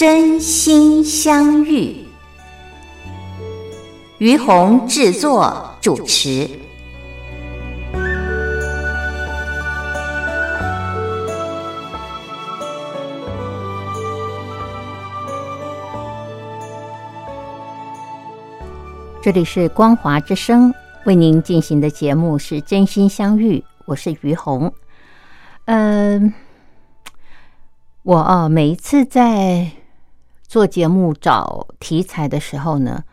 真心相遇，于红制作主持。这里是光华之声为您进行的节目是真心相遇，我是于红。嗯，我啊，每一次在。做节目找题材的时候呢，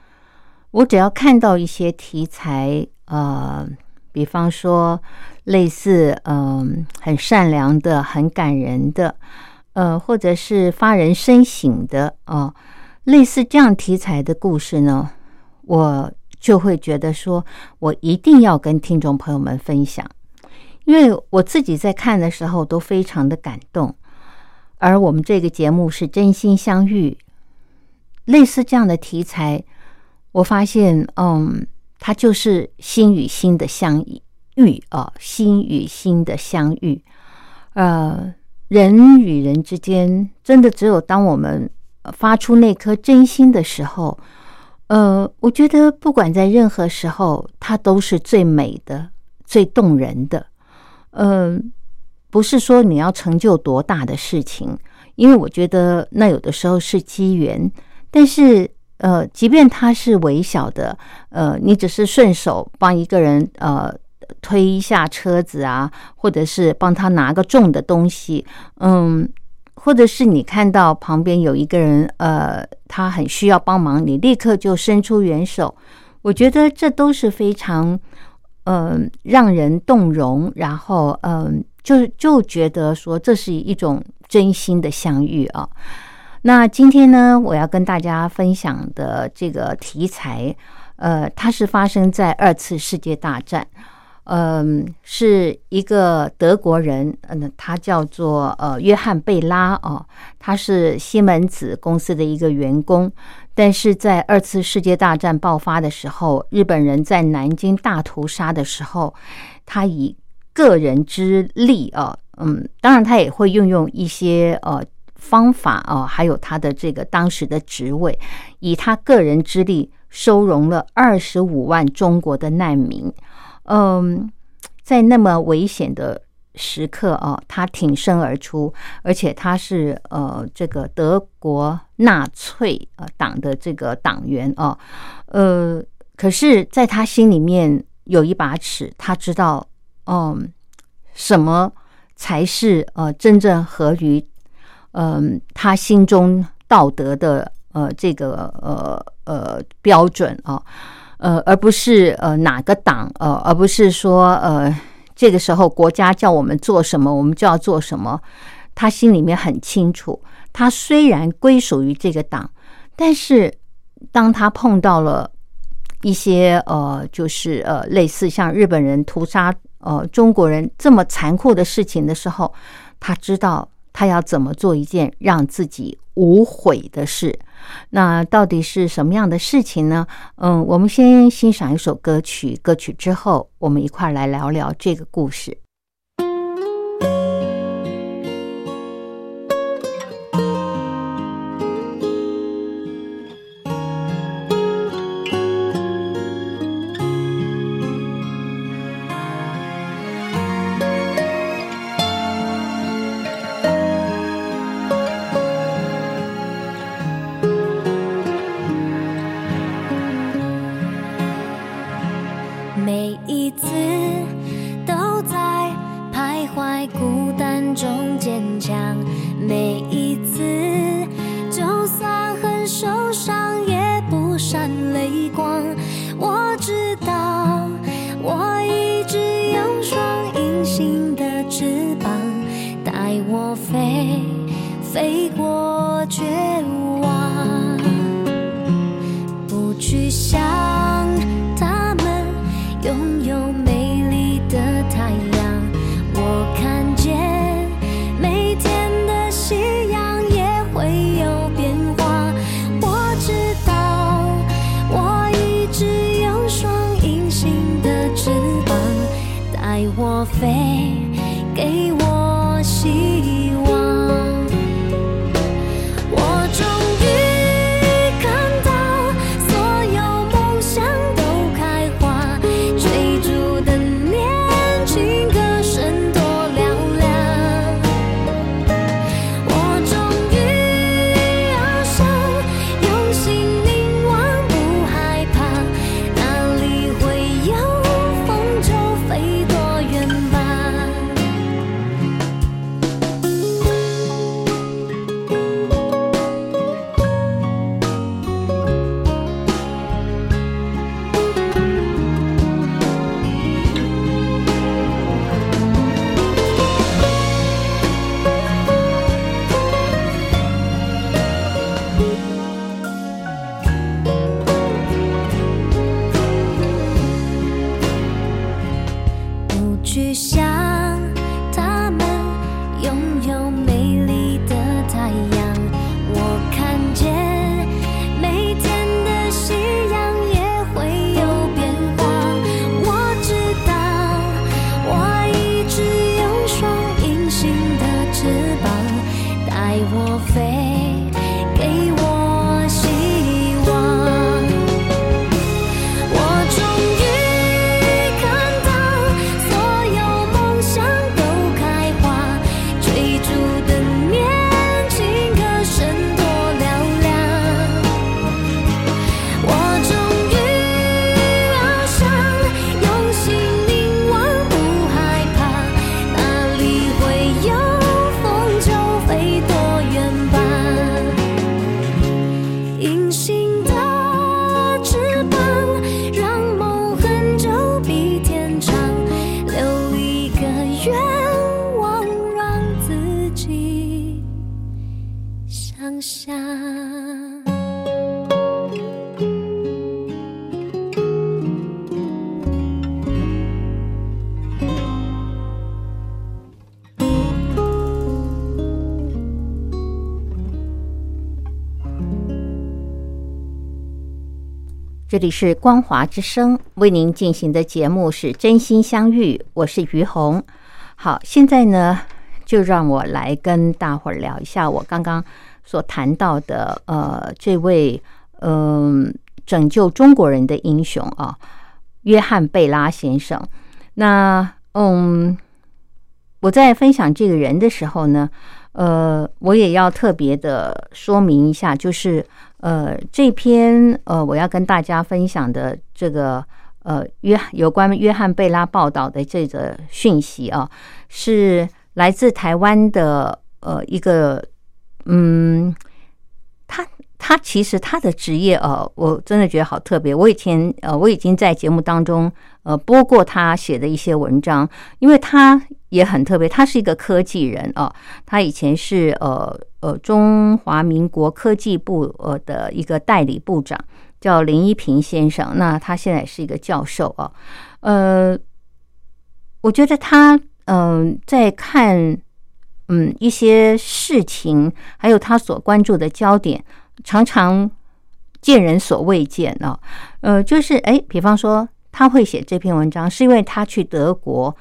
我只要看到一些题材，呃，比方说类似嗯很善良的、很感人的，呃，或者是发人深省的啊，类似这样题材的故事呢，我就会觉得说我一定要跟听众朋友们分享，因为我自己在看的时候都非常的感动，而我们这个节目是真心相遇。类似这样的题材，我发现，嗯，它就是心与心的相遇啊，心与心的相遇。呃，人与人之间，真的只有当我们发出那颗真心的时候，呃，我觉得不管在任何时候，它都是最美的、最动人的。嗯，不是说你要成就多大的事情，因为我觉得那有的时候是机缘。但是，呃，即便他是微小的，呃，你只是顺手帮一个人，呃，推一下车子啊，或者是帮他拿个重的东西，嗯，或者是你看到旁边有一个人，呃，他很需要帮忙，你立刻就伸出援手，我觉得这都是非常，嗯，让人动容，然后，嗯，就就觉得说这是一种真心的相遇啊。那今天呢，我要跟大家分享的这个题材，呃，它是发生在二次世界大战，嗯，是一个德国人，嗯，他叫做呃约翰贝拉哦，他是西门子公司的一个员工，但是在二次世界大战爆发的时候，日本人在南京大屠杀的时候，他以个人之力啊，嗯，当然他也会运用一些呃。方法啊，还有他的这个当时的职位，以他个人之力收容了二十五万中国的难民。嗯，在那么危险的时刻啊，他挺身而出，而且他是呃这个德国纳粹呃党的这个党员哦。呃，可是在他心里面有一把尺，他知道，嗯，什么才是呃真正合于。嗯，他心中道德的呃这个呃呃标准啊，呃，而不是呃哪个党呃，而不是说呃这个时候国家叫我们做什么，我们就要做什么。他心里面很清楚，他虽然归属于这个党，但是当他碰到了一些呃，就是呃类似像日本人屠杀呃中国人这么残酷的事情的时候，他知道。他要怎么做一件让自己无悔的事？那到底是什么样的事情呢？嗯，我们先欣赏一首歌曲，歌曲之后，我们一块来聊聊这个故事。这里是光华之声为您进行的节目是真心相遇，我是于红。好，现在呢，就让我来跟大伙儿聊一下我刚刚所谈到的，呃，这位嗯、拯救中国人的英雄啊，约翰贝拉先生。那嗯，我在分享这个人的时候呢，呃，我也要特别的说明一下，就是呃，这篇呃，我要跟大家分享的这个呃约有关约翰贝拉报道的这个讯息啊，是来自台湾的呃一个嗯，他他其实他的职业呃，我真的觉得好特别。我以前呃，我已经在节目当中呃播过他写的一些文章，因为他也很特别，他是一个科技人啊、他以前是呃呃中华民国科技部呃的一个代理部长，叫林一平先生。那他现在是一个教授啊，呃，我觉得他嗯、在看嗯一些事情，还有他所关注的焦点，常常见人所未见啊。呃，就是哎，比方说他会写这篇文章，是因为他去德国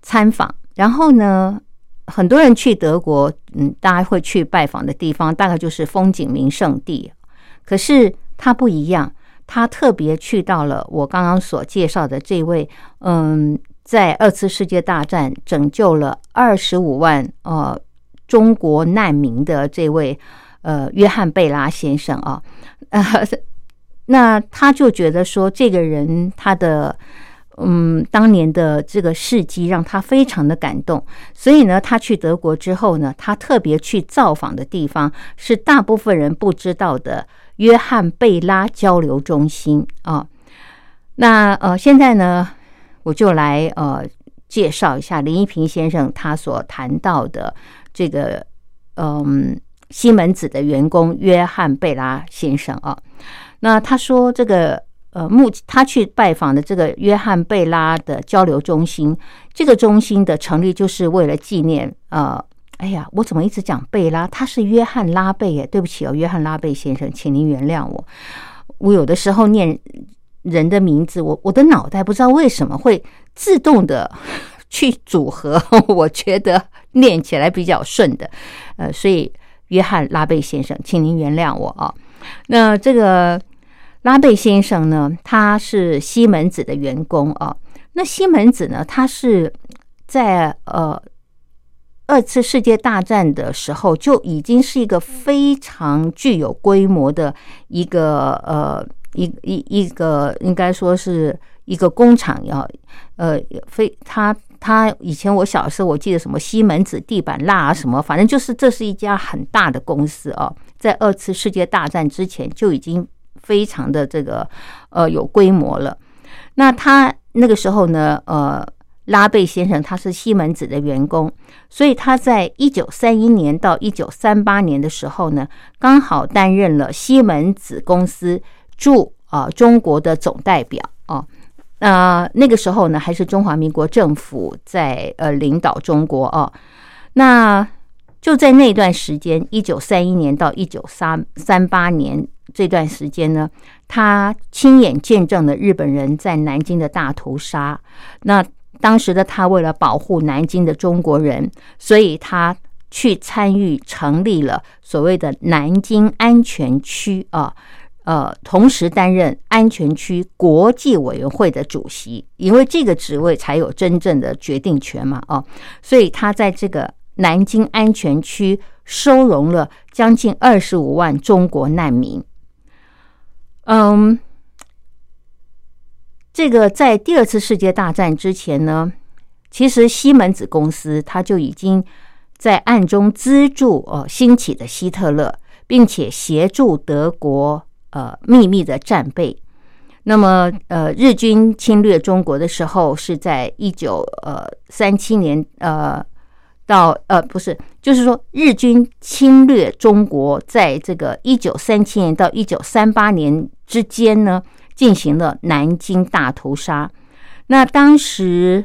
参访，然后呢，很多人去德国，嗯，大家会去拜访的地方，大概就是风景名胜地。可是他不一样，他特别去到了我刚刚所介绍的这位，嗯，在二次世界大战拯救了二十五万呃中国难民的这位呃约翰贝拉先生啊，呃，那他就觉得说这个人他的。嗯，当年的这个事迹让他非常的感动，所以呢，他去德国之后呢，他特别去造访的地方是大部分人不知道的约翰贝拉交流中心啊。那呃，现在呢，我就来呃介绍一下林一平先生他所谈到的这个嗯西门子的员工约翰贝拉先生啊。那他说这个呃目他去拜访的这个约翰贝拉的交流中心，这个中心的成立就是为了纪念呃，哎呀，我怎么一直讲贝拉？他是约翰拉贝耶，对不起哦，约翰拉贝先生，请您原谅我，我有的时候念。人的名字，我我的脑袋不知道为什么会自动的去组合，我觉得念起来比较顺的，呃，所以约翰拉贝先生，请您原谅我啊。那这个拉贝先生呢，他是西门子的员工啊。那西门子呢，他是在呃二次世界大战的时候就已经是一个非常具有规模的一个呃。一一一个应该说是一个工厂，要呃，非他他以前我小时候我记得什么西门子地板蜡啊什么，反正就是这是一家很大的公司啊，在二次世界大战之前就已经非常的这个呃有规模了。那他那个时候呢，呃，拉贝先生他是西门子的员工，所以他在一九三一年到一九三八年的时候呢，刚好担任了西门子公司。驻啊中国的总代表啊，那那个时候呢，还是中华民国政府在呃领导中国啊。那就在那段时间，一九三一年到一九三三八年这段时间呢，他亲眼见证了日本人在南京的大屠杀。那当时的他为了保护南京的中国人，所以他去参与成立了所谓的南京安全区啊。呃，同时担任安全区国际委员会的主席，因为这个职位才有真正的决定权嘛，哦，所以他在这个南京安全区收容了将近二十五万中国难民。嗯，这个在第二次世界大战之前呢，其实西门子公司他就已经在暗中资助哦兴起的希特勒，并且协助德国。呃，秘密的战备。那么，呃，日军侵略中国的时候是在一九呃三七年，呃，到呃不是，就是说日军侵略中国，在这个一九三七年到一九三八年之间呢，进行了南京大屠杀。那当时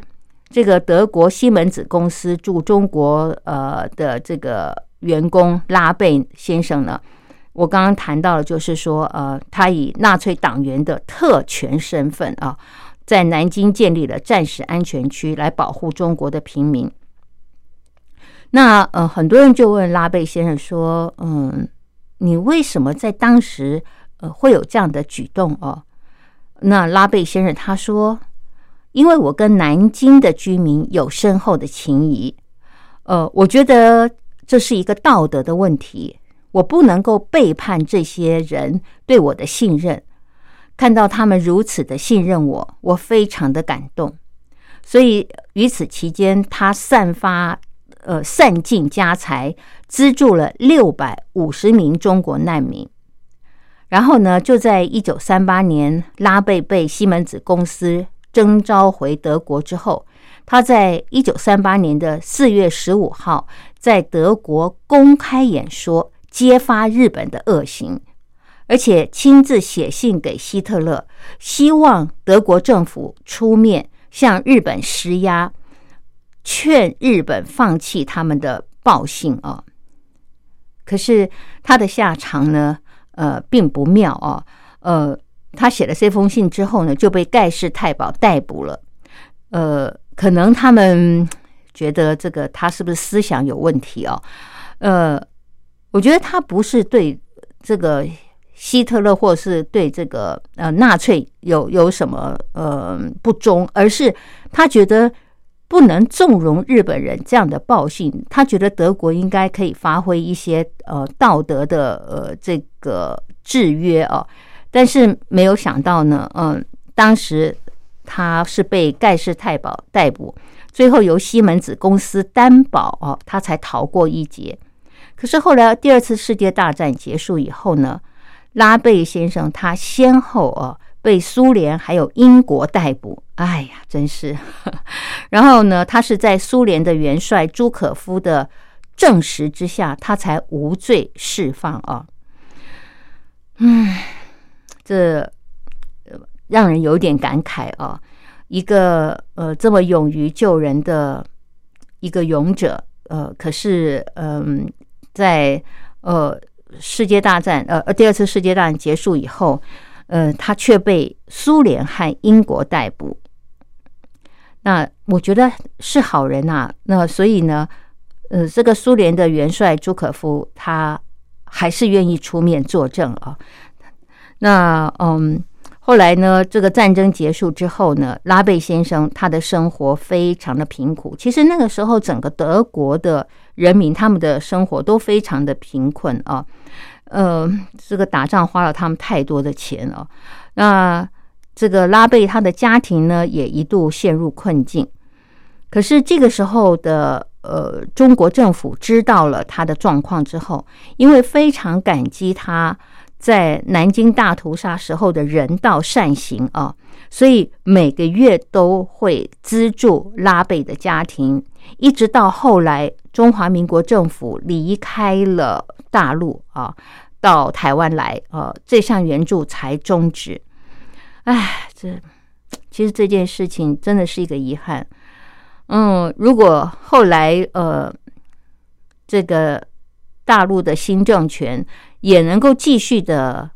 这个德国西门子公司驻中国呃的这个员工拉贝先生呢。我刚刚谈到了，就是说，呃，他以纳粹党员的特权身份啊，在南京建立了战时安全区，来保护中国的平民。那呃，很多人就问拉贝先生说：“嗯，你为什么在当时会有这样的举动？”哦，那拉贝先生他说：“因为我跟南京的居民有深厚的情谊，呃，我觉得这是一个道德的问题。”我不能够背叛这些人对我的信任，看到他们如此的信任我，我非常的感动。所以于此期间，他散发呃散尽家财，资助了六百五十名中国难民。然后呢，就在一九三八年，拉贝被西门子公司征召回德国之后，他在一九三八年的四月十五号，在德国公开演说。揭发日本的恶行，而且亲自写信给希特勒，希望德国政府出面向日本施压，劝日本放弃他们的暴行啊。可是他的下场呢，呃，并不妙啊。呃，他写了这封信之后呢，就被盖世太保逮捕了。呃，可能他们觉得这个他是不是思想有问题啊？呃。我觉得他不是对这个希特勒，或是对这个呃纳粹有有什么呃不忠，而是他觉得不能纵容日本人这样的暴行。他觉得德国应该可以发挥一些呃道德的呃这个制约啊，但是没有想到呢，嗯，当时他是被盖世太保逮捕，最后由西门子公司担保哦，他才逃过一劫。可是后来，第二次世界大战结束以后呢，拉贝先生他先后啊被苏联还有英国逮捕，哎呀，真是。然后呢，他是在苏联的元帅朱可夫的证实之下，他才无罪释放啊。嗯，这让人有点感慨啊。一个呃这么勇于救人的一个勇者，呃，可是嗯，在呃世界大战呃第二次世界大战结束以后，呃，他却被苏联和英国逮捕。那我觉得是好人呐。那所以呢，呃，这个苏联的元帅朱可夫他还是愿意出面作证啊。那嗯。后来呢，这个战争结束之后呢，拉贝先生他的生活非常的贫苦。其实那个时候，整个德国的人民他们的生活都非常的贫困啊。呃，这个打仗花了他们太多的钱了。那这个拉贝他的家庭呢，也一度陷入困境。可是这个时候的呃，中国政府知道了他的状况之后，因为非常感激他。在南京大屠杀时候的人道善行啊，所以每个月都会资助拉贝的家庭，一直到后来中华民国政府离开了大陆啊，到台湾来啊，这项援助才终止。哎，这其实这件事情真的是一个遗憾。嗯，如果后来呃，这个大陆的新政权。也能够继续的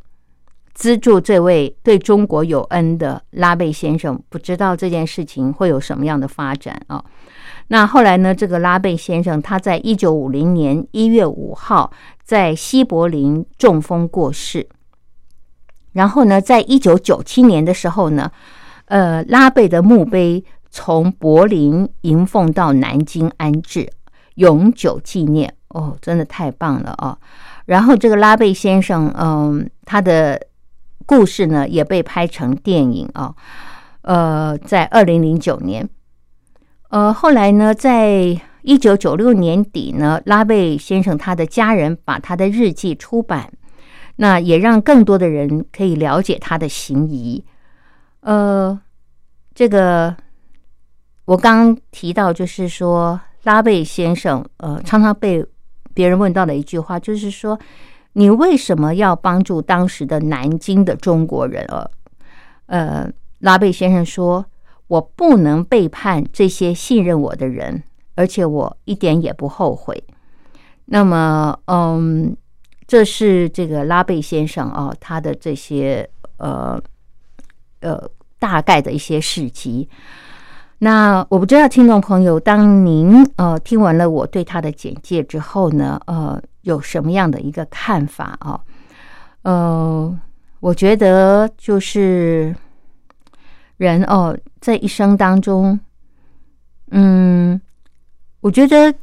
资助这位对中国有恩的拉贝先生，不知道这件事情会有什么样的发展啊？那后来呢？这个拉贝先生他在一九五零年一月五号在西柏林中风过世，然后呢，在一九九七年的时候呢，呃，拉贝的墓碑从柏林迎奉到南京安置，永久纪念。哦，真的太棒了啊！然后这个拉贝先生，嗯，他的故事呢也被拍成电影啊。呃，在二零零九年，呃，后来呢，在一九九六年底呢，拉贝先生他的家人把他的日记出版，那也让更多的人可以了解他的行医。呃，这个我刚提到，就是说拉贝先生，呃，常常被。别人问到的一句话就是说：“你为什么要帮助当时的南京的中国人？”呃，呃，拉贝先生说：“我不能背叛这些信任我的人，而且我一点也不后悔。”那么，嗯，这是这个拉贝先生啊，他的这些呃呃大概的一些事迹。那我不知道，听众朋友，当您呃听完了我对他的简介之后呢，呃，有什么样的一个看法啊？呃，我觉得就是人哦，在一生当中，嗯，我觉得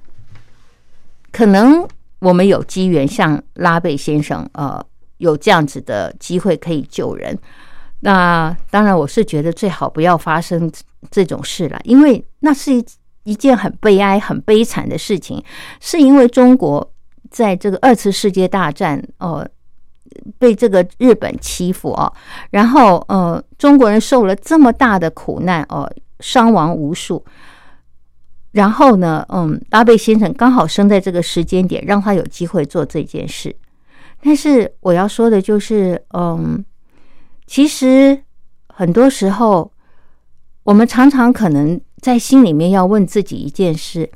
可能我们有机缘像拉贝先生呃有这样子的机会可以救人。那当然，我是觉得最好不要发生这种事了，因为那是一一件很悲哀、很悲惨的事情。是因为中国在这个二次世界大战，呃，被这个日本欺负哦，然后呃，中国人受了这么大的苦难哦，伤亡无数。然后呢，嗯，阿贝先生刚好生在这个时间点，让他有机会做这件事。但是我要说的就是，嗯。其实很多时候，我们常常可能在心里面要问自己一件事：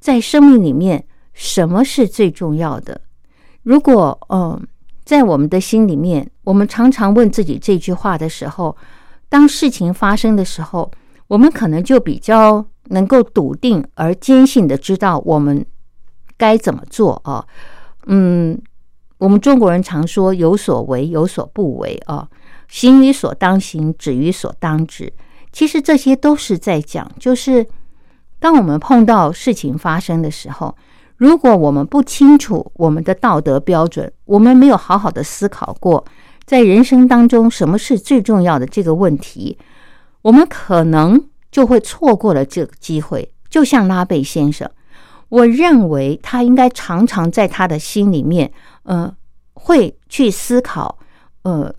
在生命里面，什么是最重要的？如果嗯，在我们的心里面，我们常常问自己这句话的时候，当事情发生的时候，我们可能就比较能够笃定而坚信的知道我们该怎么做啊。嗯，我们中国人常说“有所为，有所不为”啊。行于所当行，止于所当止。其实这些都是在讲，就是当我们碰到事情发生的时候，如果我们不清楚我们的道德标准，我们没有好好的思考过，在人生当中什么是最重要的这个问题，我们可能就会错过了这个机会。就像拉贝先生，我认为他应该常常在他的心里面，呃，会去思考。呃，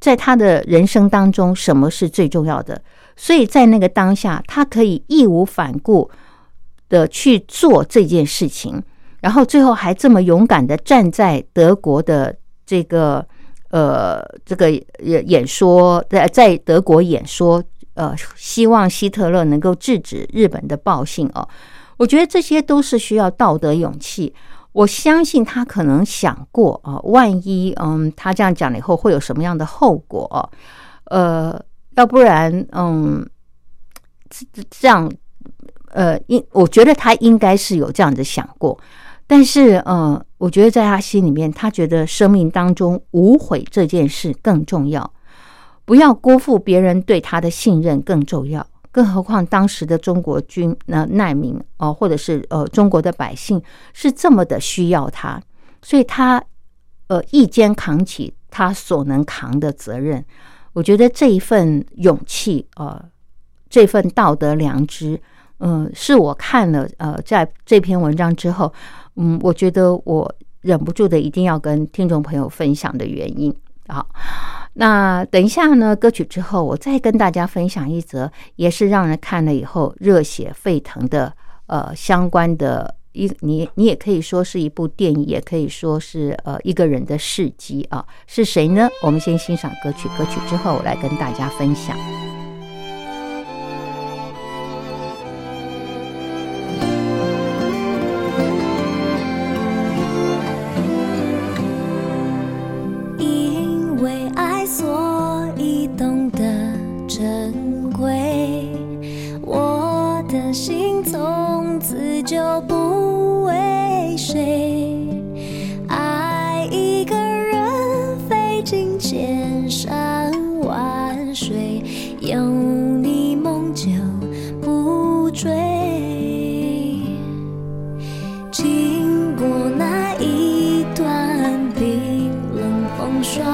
在他的人生当中，什么是最重要的？所以在那个当下，他可以义无反顾的去做这件事情，然后最后还这么勇敢的站在德国的这个呃这个演演说，在在德国演说，呃，希望希特勒能够制止日本的暴行哦。我觉得这些都是需要道德勇气。我相信他可能想过啊，万一嗯，他这样讲了以后会有什么样的后果？呃，要不然嗯，这这样呃，应我觉得他应该是有这样的想过。但是呃，我觉得在他心里面，他觉得生命当中无悔这件事更重要，不要辜负别人对他的信任更重要。更何况当时的中国军那难民哦，或者是呃中国的百姓是这么的需要他，所以他呃一肩扛起他所能扛的责任。我觉得这一份勇气呃，这份道德良知，嗯，是我看了呃在这篇文章之后，嗯，我觉得我忍不住的一定要跟听众朋友分享的原因啊。那等一下呢？歌曲之后，我再跟大家分享一则，也是让人看了以后热血沸腾的，呃，相关的一你你也可以说是一部电影，也可以说是呃一个人的事迹啊。是谁呢？我们先欣赏歌曲，歌曲之后我来跟大家分享。此就不为谁。爱一个人费尽千山万水，有你梦就不追。经过那一段冰冷风霜，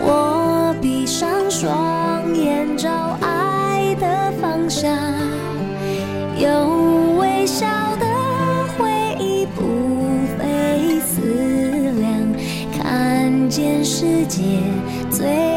我闭上双。世界最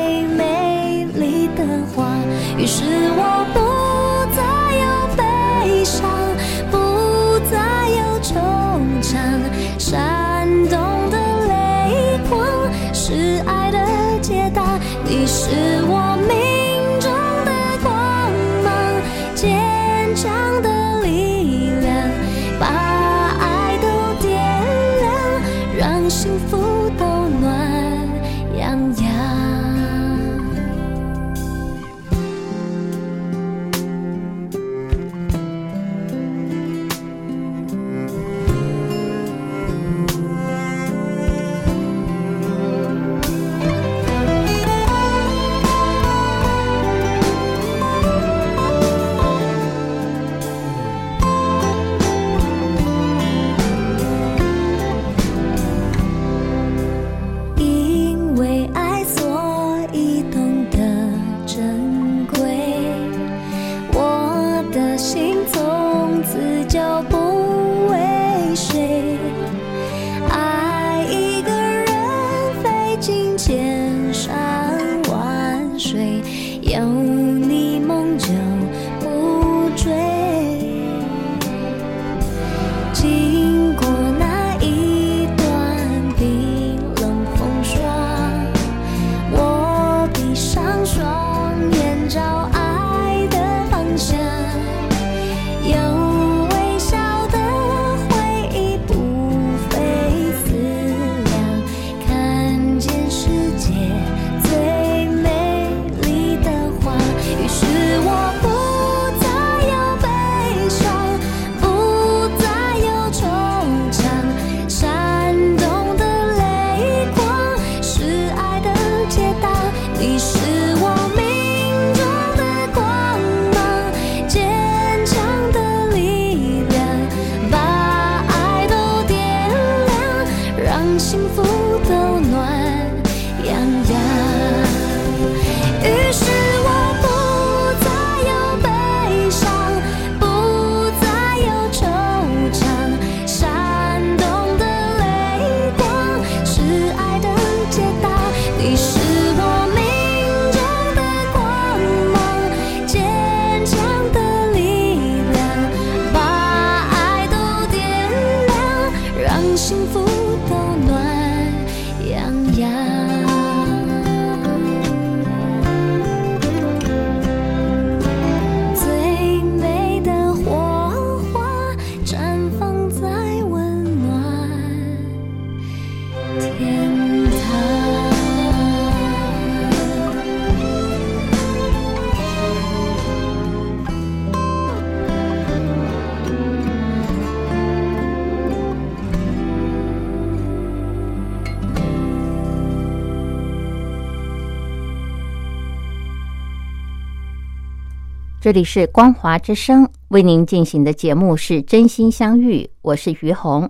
这里是光华之声为您进行的节目是真心相遇，我是于红。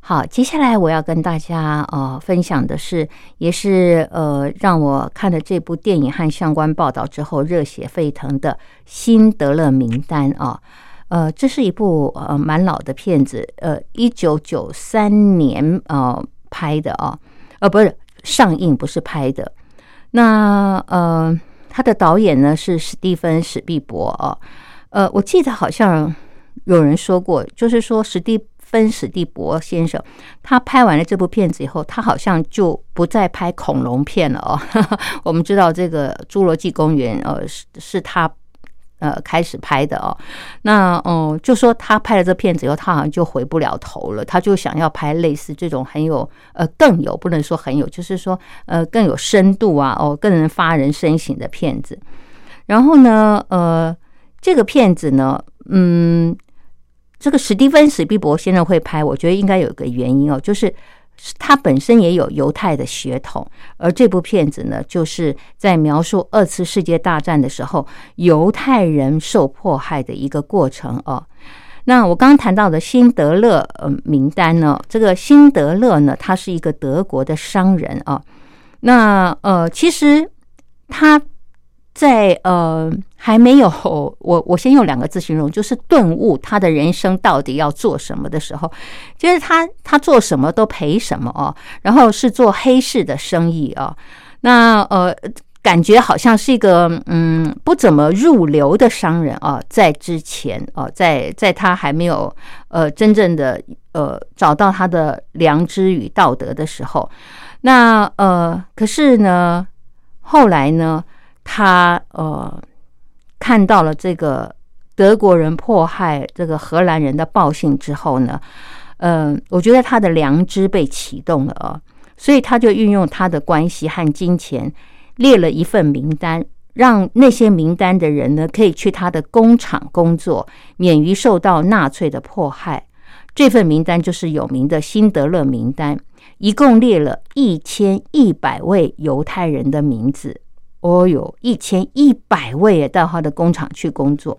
好，接下来我要跟大家呃分享的是，也是呃让我看了这部电影和相关报道之后热血沸腾的《辛德勒名单》啊。呃，这是一部呃蛮老的片子，呃，一九九三年呃拍的啊，呃，不是上映，不是拍的。那呃。他的导演呢是史蒂芬史蒂博哦，呃，我记得好像有人说过，就是说史蒂芬史蒂博先生他拍完了这部片子以后，他好像就不再拍恐龙片了哦。我们知道这个《侏罗纪公园》呃是是他。呃，开始拍的哦，那嗯，就说他拍了这片子以后，他好像就回不了头了，他就想要拍类似这种很有呃更有不能说很有，就是说呃更有深度啊哦，更能发人深省的片子。然后呢，呃，这个片子呢，嗯，这个史蒂芬史蒂博先生会拍，我觉得应该有个原因哦，就是。他本身也有犹太的血统，而这部片子呢，就是在描述二次世界大战的时候犹太人受迫害的一个过程哦。那我刚刚谈到的辛德勒呃名单呢，这个辛德勒呢，他是一个德国的商人啊。那呃，其实他。在呃还没有 我我先用两个字形容，就是顿悟他的人生到底要做什么的时候，就是他他做什么都赔什么哦，然后是做黑市的生意啊，那呃感觉好像是一个嗯不怎么入流的商人啊，在之前哦，在在他还没有呃真正的呃找到他的良知与道德的时候，那呃可是呢后来呢？他呃看到了这个德国人迫害这个荷兰人的报信之后呢，嗯，我觉得他的良知被启动了啊，所以他就运用他的关系和金钱列了一份名单，让那些名单的人呢可以去他的工厂工作，免于受到纳粹的迫害。这份名单就是有名的辛德勒名单，一共列了一千一百位犹太人的名字。哦哟，一千一百位也到他的工厂去工作。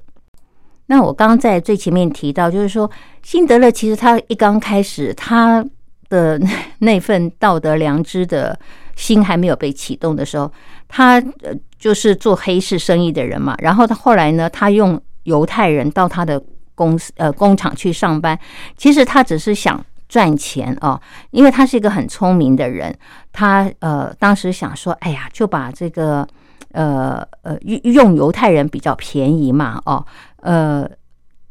那我刚刚在最前面提到，就是说，辛德勒其实他一刚开始，他的那份道德良知的心还没有被启动的时候，他呃就是做黑市生意的人嘛。然后他后来呢，他用犹太人到他的公司呃工厂去上班，其实他只是想。赚钱哦，因为他是一个很聪明的人，他呃当时想说，哎呀，就把这个呃呃用犹太人比较便宜嘛，哦呃，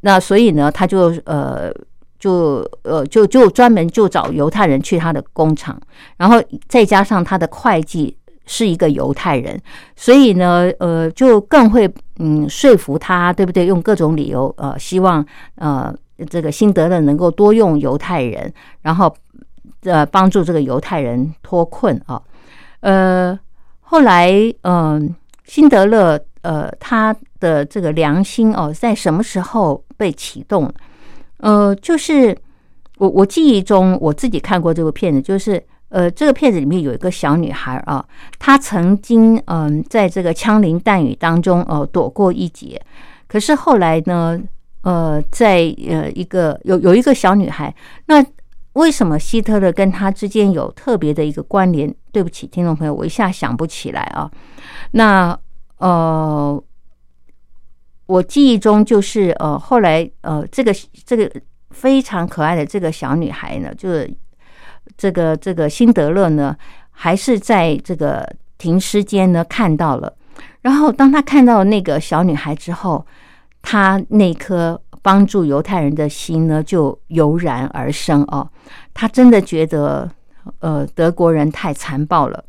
那所以呢，他就呃就呃就就专门就找犹太人去他的工厂，然后再加上他的会计是一个犹太人，所以呢呃就更会嗯说服他，对不对？用各种理由呃希望呃。这个辛德勒能够多用犹太人，然后呃帮助这个犹太人脱困啊。呃，后来嗯，辛德勒呃他的这个良心哦，在什么时候被启动？呃，就是我我记忆中我自己看过这部片子，就是呃这个片子里面有一个小女孩啊，她曾经嗯在这个枪林弹雨当中哦躲过一劫，可是后来呢？呃，在呃一个有有一个小女孩，那为什么希特勒跟她之间有特别的一个关联？对不起，听众朋友，我一下想不起来啊。那呃，我记忆中就是呃，后来呃，这个这个非常可爱的这个小女孩呢，就是这个这个辛德勒呢，还是在这个停尸间呢看到了。然后当他看到那个小女孩之后。他那颗帮助犹太人的心呢，就油然而生哦。他真的觉得，呃，德国人太残暴了。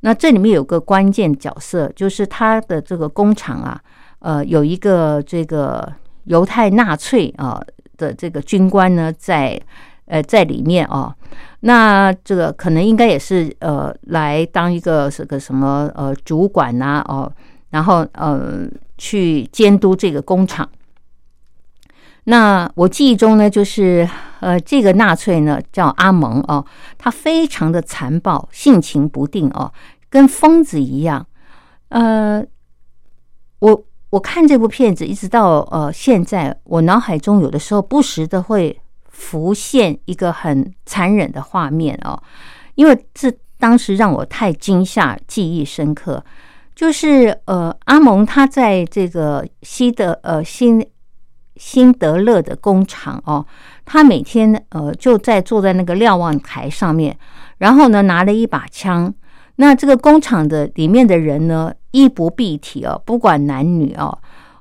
那这里面有个关键角色，就是他的这个工厂啊，呃，有一个这个犹太纳粹啊的这个军官呢，在呃在里面哦。那这个可能应该也是呃来当一个这个什么呃主管呐哦。然后，呃，去监督这个工厂。那我记忆中呢，就是呃，这个纳粹呢叫阿蒙哦，他非常的残暴，性情不定哦，跟疯子一样。呃，我我看这部片子一直到呃现在，我脑海中有的时候不时的会浮现一个很残忍的画面哦，因为这当时让我太惊吓、记忆深刻。就是呃，阿蒙他在这个西德呃新辛德勒的工厂哦，他每天呃就在坐在那个瞭望台上面，然后呢拿了一把枪。那这个工厂的里面的人呢，衣不蔽体哦，不管男女哦。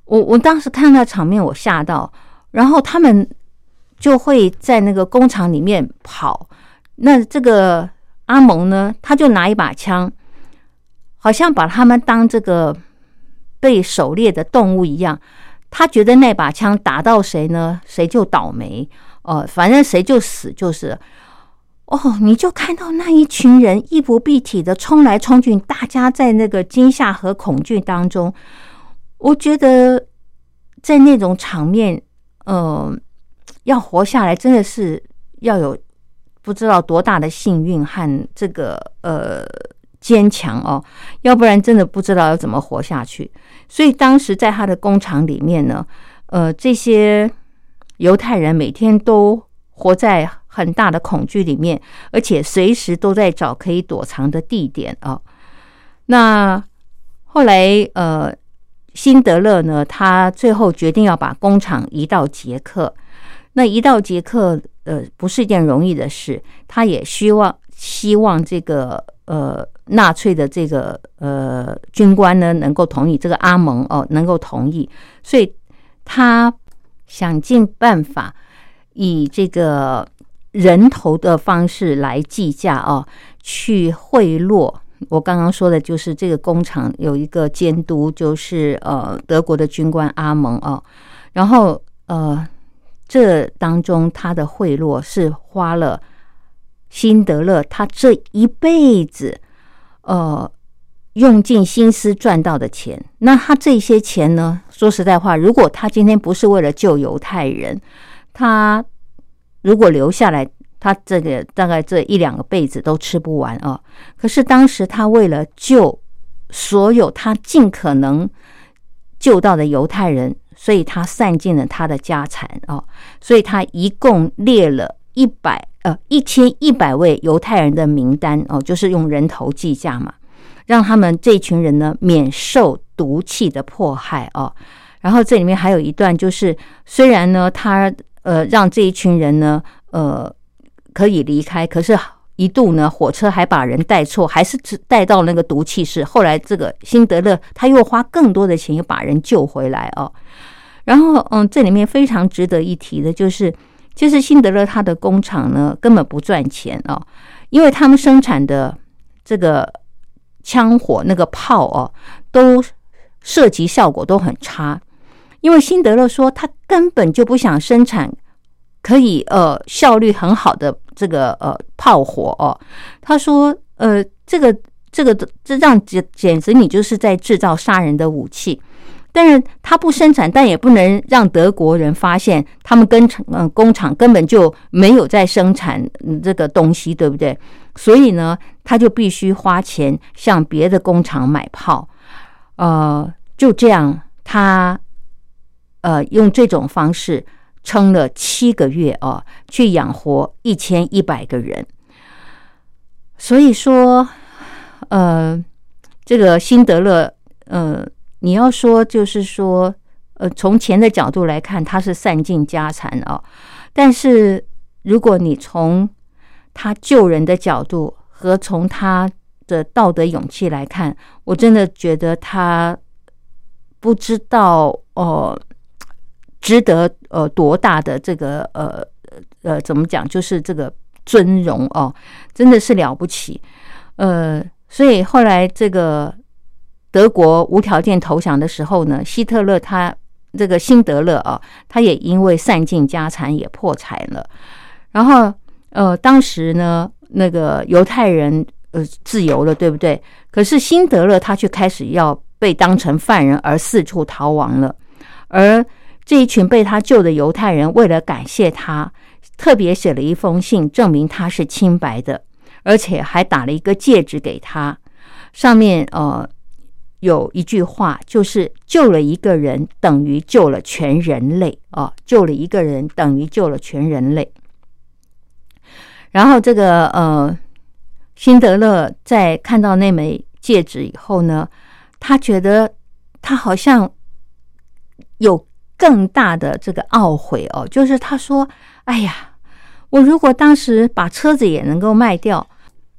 我我当时看到场面，我吓到，然后他们就会在那个工厂里面跑。那这个阿蒙呢，他就拿一把枪。好像把他们当这个被狩猎的动物一样，他觉得那把枪打到谁呢，谁就倒霉哦，反正谁就死就是哦。你就看到那一群人衣不蔽体的冲来冲去，大家在那个惊吓和恐惧当中，我觉得在那种场面，嗯，要活下来真的是要有不知道多大的幸运和这个呃。坚强哦，要不然真的不知道要怎么活下去。所以当时在他的工厂里面呢，呃，这些犹太人每天都活在很大的恐惧里面，而且随时都在找可以躲藏的地点啊。那后来，呃，辛德勒呢，他最后决定要把工厂移到捷克。那移到捷克，呃，不是一件容易的事。他也希望希望这个。呃，纳粹的这个呃军官呢，能够同意这个阿蒙哦，能够同意，所以他想尽办法以这个人头的方式来计价哦，去贿赂。我刚刚说的就是这个工厂有一个监督，就是呃德国的军官阿蒙哦，然后呃这当中他的贿赂是花了。辛德勒他这一辈子，呃，用尽心思赚到的钱，那他这些钱呢？说实在话，如果他今天不是为了救犹太人，他如果留下来，他这个大概这一两个辈子都吃不完啊。可是当时他为了救所有他尽可能救到的犹太人，所以他散尽了他的家产啊，所以他一共列了一百。呃，一千一百位犹太人的名单哦，就是用人头计价嘛，让他们这群人呢免受毒气的迫害哦。然后这里面还有一段，就是虽然呢，他呃让这一群人呢呃可以离开，可是一度呢火车还把人带错，还是带到那个毒气室。后来这个辛德勒他又花更多的钱又把人救回来哦。然后嗯，这里面非常值得一提的就是。其实辛德勒他的工厂呢根本不赚钱哦，因为他们生产的这个枪火那个炮哦，都射击效果都很差。因为辛德勒说他根本就不想生产可以呃效率很好的这个呃炮火哦。他说呃这个这个这样简简直你就是在制造杀人的武器。但是他不生产，但也不能让德国人发现他们跟嗯工厂根本就没有在生产这个东西，对不对？所以呢，他就必须花钱向别的工厂买炮，呃，就这样，他呃用这种方式撑了七个月哦，去养活一千一百个人。所以说，呃，这个辛德勒，呃。你要说，就是说，呃，从钱的角度来看，他是散尽家产啊。但是，如果你从他救人的角度和从他的道德勇气来看，我真的觉得他不知道哦，值得呃多大的这个呃呃怎么讲，就是这个尊荣哦，真的是了不起。呃，所以后来这个。德国无条件投降的时候呢，希特勒他这个辛德勒啊，他也因为散尽家产也破产了。然后呃，当时呢，那个犹太人呃自由了，对不对？可是辛德勒他却开始要被当成犯人而四处逃亡了。而这一群被他救的犹太人，为了感谢他，特别写了一封信，证明他是清白的，而且还打了一个戒指给他，上面呃。有一句话，就是救了一个人等于救了全人类啊！救了一个人等于救了全人类。然后这个呃，辛德勒在看到那枚戒指以后呢，他觉得他好像有更大的这个懊悔哦，就是他说：“哎呀，我如果当时把车子也能够卖掉，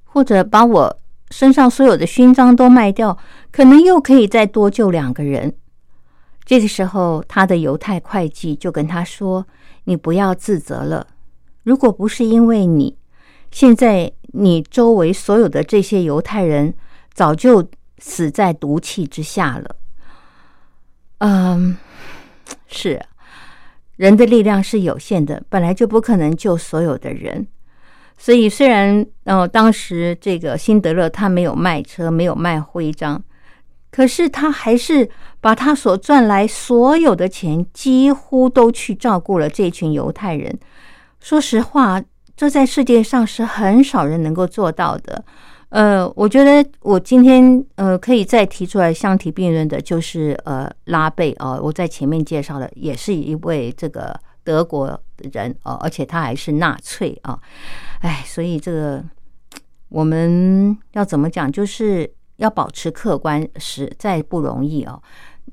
或者把我。”身上所有的勋章都卖掉，可能又可以再多救两个人。这个时候，他的犹太会计就跟他说：“你不要自责了，如果不是因为你，现在你周围所有的这些犹太人早就死在毒气之下了。”嗯，是人的力量是有限的，本来就不可能救所有的人。所以，虽然呃，当时这个辛德勒他没有卖车，没有卖徽章，可是他还是把他所赚来所有的钱，几乎都去照顾了这群犹太人。说实话，这在世界上是很少人能够做到的。呃，我觉得我今天呃可以再提出来相提并论的，就是呃拉贝啊，我在前面介绍的，也是一位这个德国人哦，而且他还是纳粹啊。哎，所以这个我们要怎么讲？就是要保持客观，实在不容易哦。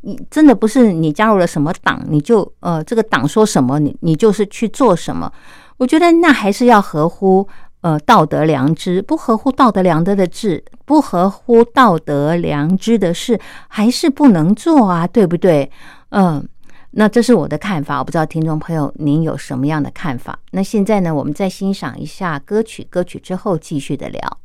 你真的不是你加入了什么党，你就呃，这个党说什么，你你就是去做什么。我觉得那还是要合乎呃道德良知，不合乎道德良知的志，不合乎道德良知的事，还是不能做啊，对不对？嗯。那这是我的看法，我不知道听众朋友您有什么样的看法。那现在呢，我们再欣赏一下歌曲，歌曲之后继续的聊。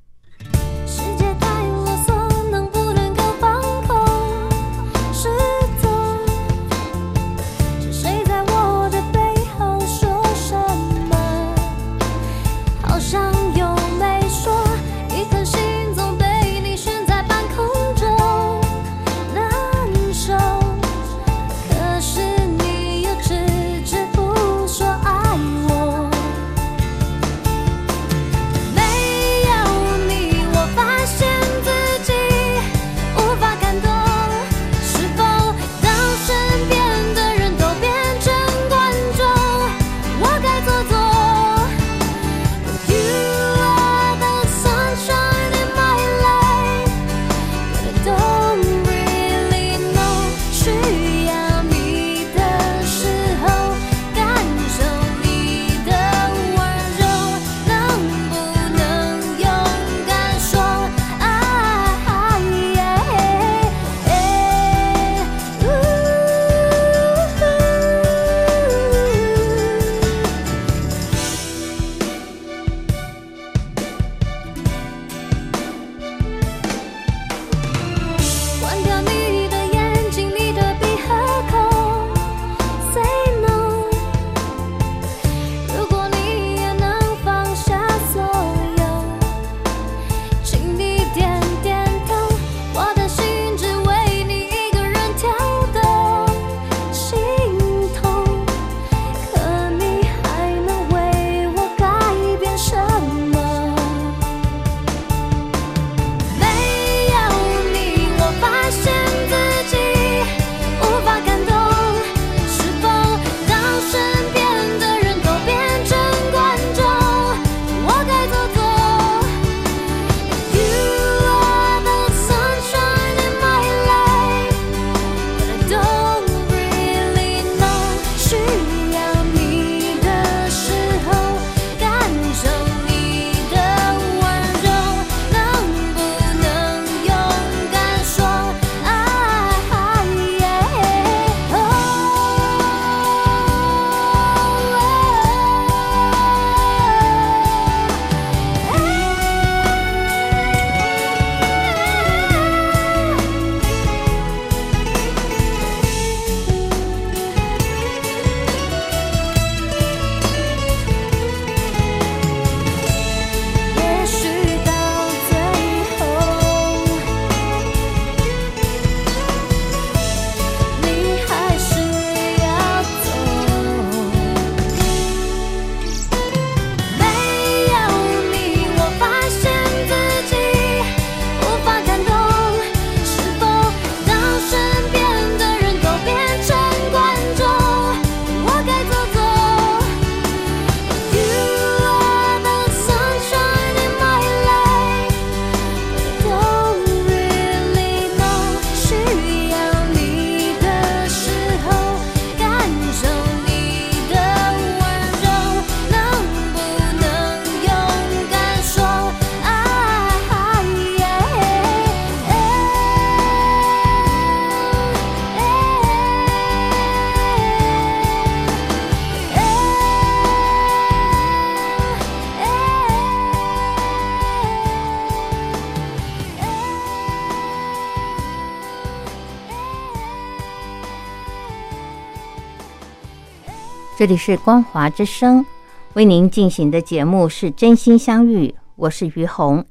这里是光华之声，为您进行的节目是真心相遇，我是于红。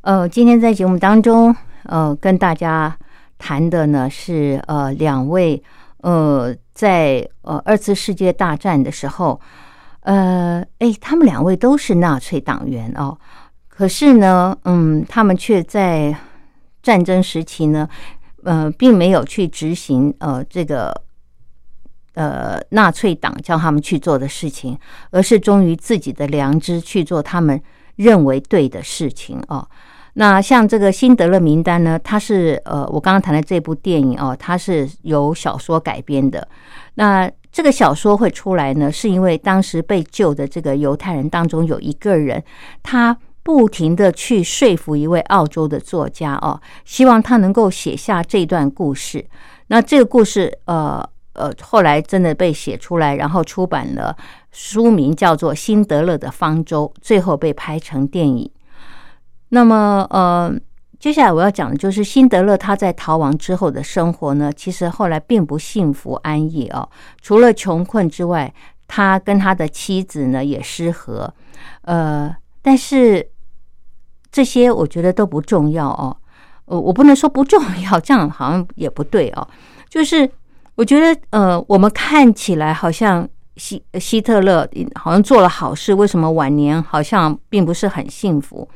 呃，今天在节目当中，呃，跟大家谈的呢是呃两位呃在呃二次世界大战的时候，呃，哎，他们两位都是纳粹党员哦，可是呢，嗯，他们却在战争时期呢，呃，并没有去执行呃这个。呃，纳粹党叫他们去做的事情，而是忠于自己的良知去做他们认为对的事情哦。那像这个辛德勒名单呢，它是呃，我刚刚谈的这部电影哦，它是由小说改编的。那这个小说会出来呢，是因为当时被救的这个犹太人当中有一个人，他不停的去说服一位澳洲的作家哦，希望他能够写下这段故事。那这个故事呃。呃，后来真的被写出来，然后出版了，书名叫做《辛德勒的方舟》，最后被拍成电影。那么，呃，接下来我要讲的就是辛德勒他在逃亡之后的生活呢，其实后来并不幸福安逸哦。除了穷困之外，他跟他的妻子呢也失和。呃，但是这些我觉得都不重要哦。呃，我不能说不重要，这样好像也不对哦，就是。我觉得，呃，我们看起来好像希希特勒好像做了好事，为什么晚年好像并不是很幸福？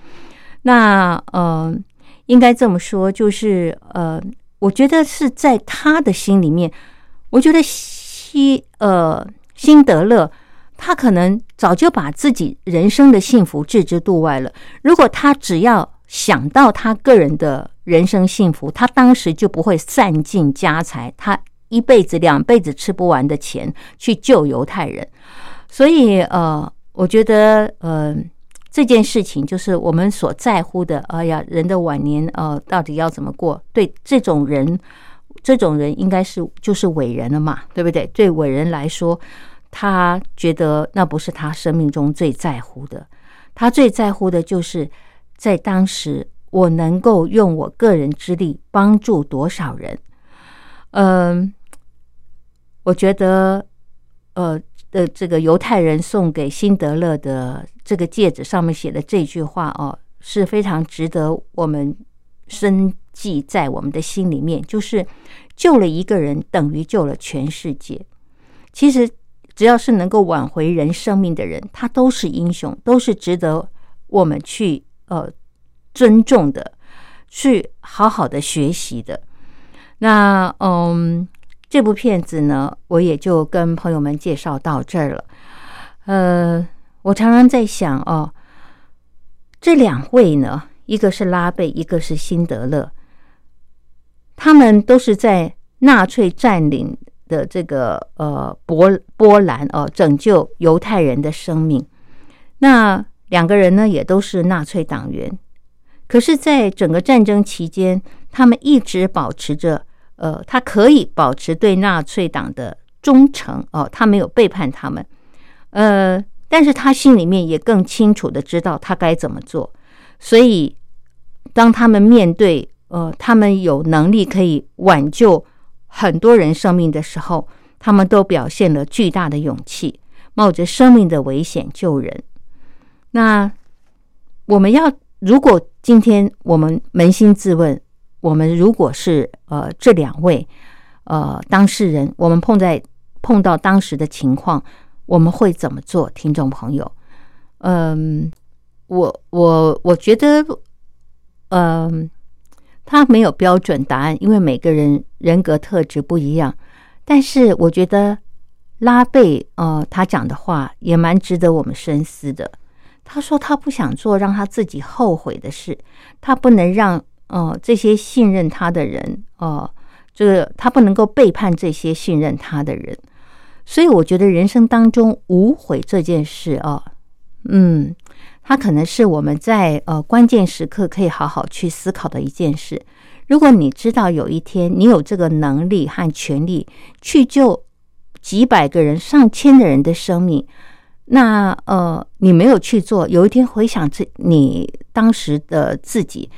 那，呃，应该这么说，就是，呃，我觉得是在他的心里面，我觉得希，呃，辛德勒他可能早就把自己人生的幸福置之度外了。如果他只要想到他个人的人生幸福，他当时就不会散尽家财，他。一辈子、两辈子吃不完的钱去救犹太人，所以呃，我觉得呃，这件事情就是我们所在乎的。哎呀，人的晚年呃，到底要怎么过？对这种人，这种人应该是就是伟人了嘛，对不对？对伟人来说，他觉得那不是他生命中最在乎的，他最在乎的就是在当时我能够用我个人之力帮助多少人，嗯。我觉得，呃，的这个犹太人送给辛德勒的这个戒指上面写的这句话哦，是非常值得我们深记在我们的心里面。就是救了一个人，等于救了全世界。其实，只要是能够挽回人生命的人，他都是英雄，都是值得我们去呃尊重的，去好好的学习的。那嗯。这部片子呢，我也就跟朋友们介绍到这儿了。呃，我常常在想哦，这两位呢，一个是拉贝，一个是辛德勒，他们都是在纳粹占领的这个呃波波兰哦，拯救犹太人的生命。那两个人呢，也都是纳粹党员，可是，在整个战争期间，他们一直保持着。呃，他可以保持对纳粹党的忠诚哦，他没有背叛他们。呃，但是他心里面也更清楚的知道他该怎么做。所以，当他们面对呃，他们有能力可以挽救很多人生命的时候，他们都表现了巨大的勇气，冒着生命的危险救人。那我们要，如果今天我们扪心自问。我们如果是呃这两位呃当事人，我们碰在碰到当时的情况，我们会怎么做？听众朋友，嗯，我我我觉得，嗯，他没有标准答案，因为每个人人格特质不一样。但是我觉得拉贝呃他讲的话也蛮值得我们深思的。他说他不想做让他自己后悔的事，他不能让。哦，这些信任他的人，哦，这个他不能够背叛这些信任他的人，所以我觉得人生当中无悔这件事啊，嗯，他可能是我们在呃关键时刻可以好好去思考的一件事。如果你知道有一天你有这个能力和权利去救几百个人、上千的人的生命，那呃你没有去做，有一天回想这你当时的自己。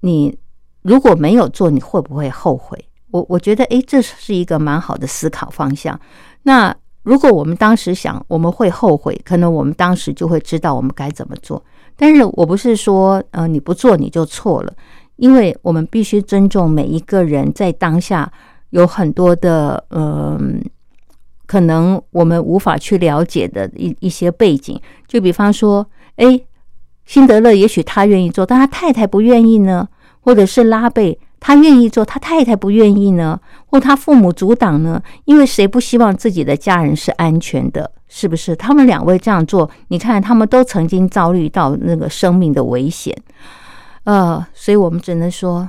你如果没有做，你会不会后悔？我我觉得，诶，这是一个蛮好的思考方向。那如果我们当时想，我们会后悔，可能我们当时就会知道我们该怎么做。但是我不是说，呃，你不做你就错了，因为我们必须尊重每一个人在当下有很多的，嗯，可能我们无法去了解的一一些背景。就比方说，哎，辛德勒也许他愿意做，但他太太不愿意呢，或者是拉贝。他愿意做，他太太不愿意呢，或他父母阻挡呢？因为谁不希望自己的家人是安全的？是不是？他们两位这样做，你看，他们都曾经遭遇到那个生命的危险，呃，所以我们只能说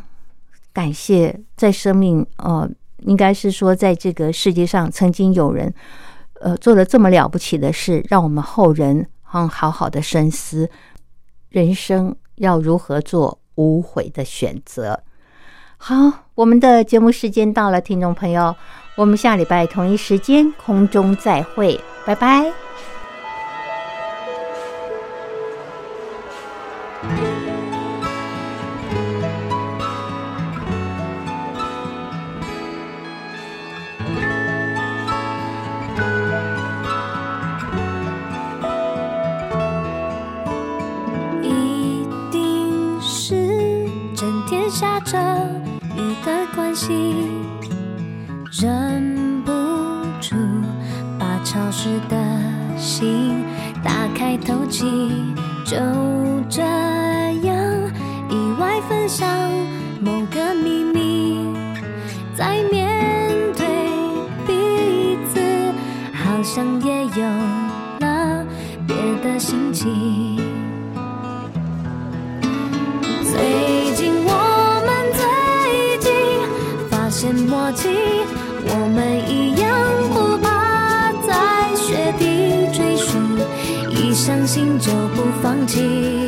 感谢，在生命，呃，应该是说，在这个世界上，曾经有人，呃，做了这么了不起的事，让我们后人嗯好好的深思，人生要如何做无悔的选择。好，我们的节目时间到了，听众朋友，我们下礼拜同一时间空中再会，拜拜。着雨的关系，忍不住把潮湿的心打开透气，就这样意外分享某个秘密，在面对彼此，好像也有了别的心情。不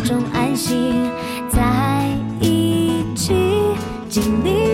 中安心，在一起经历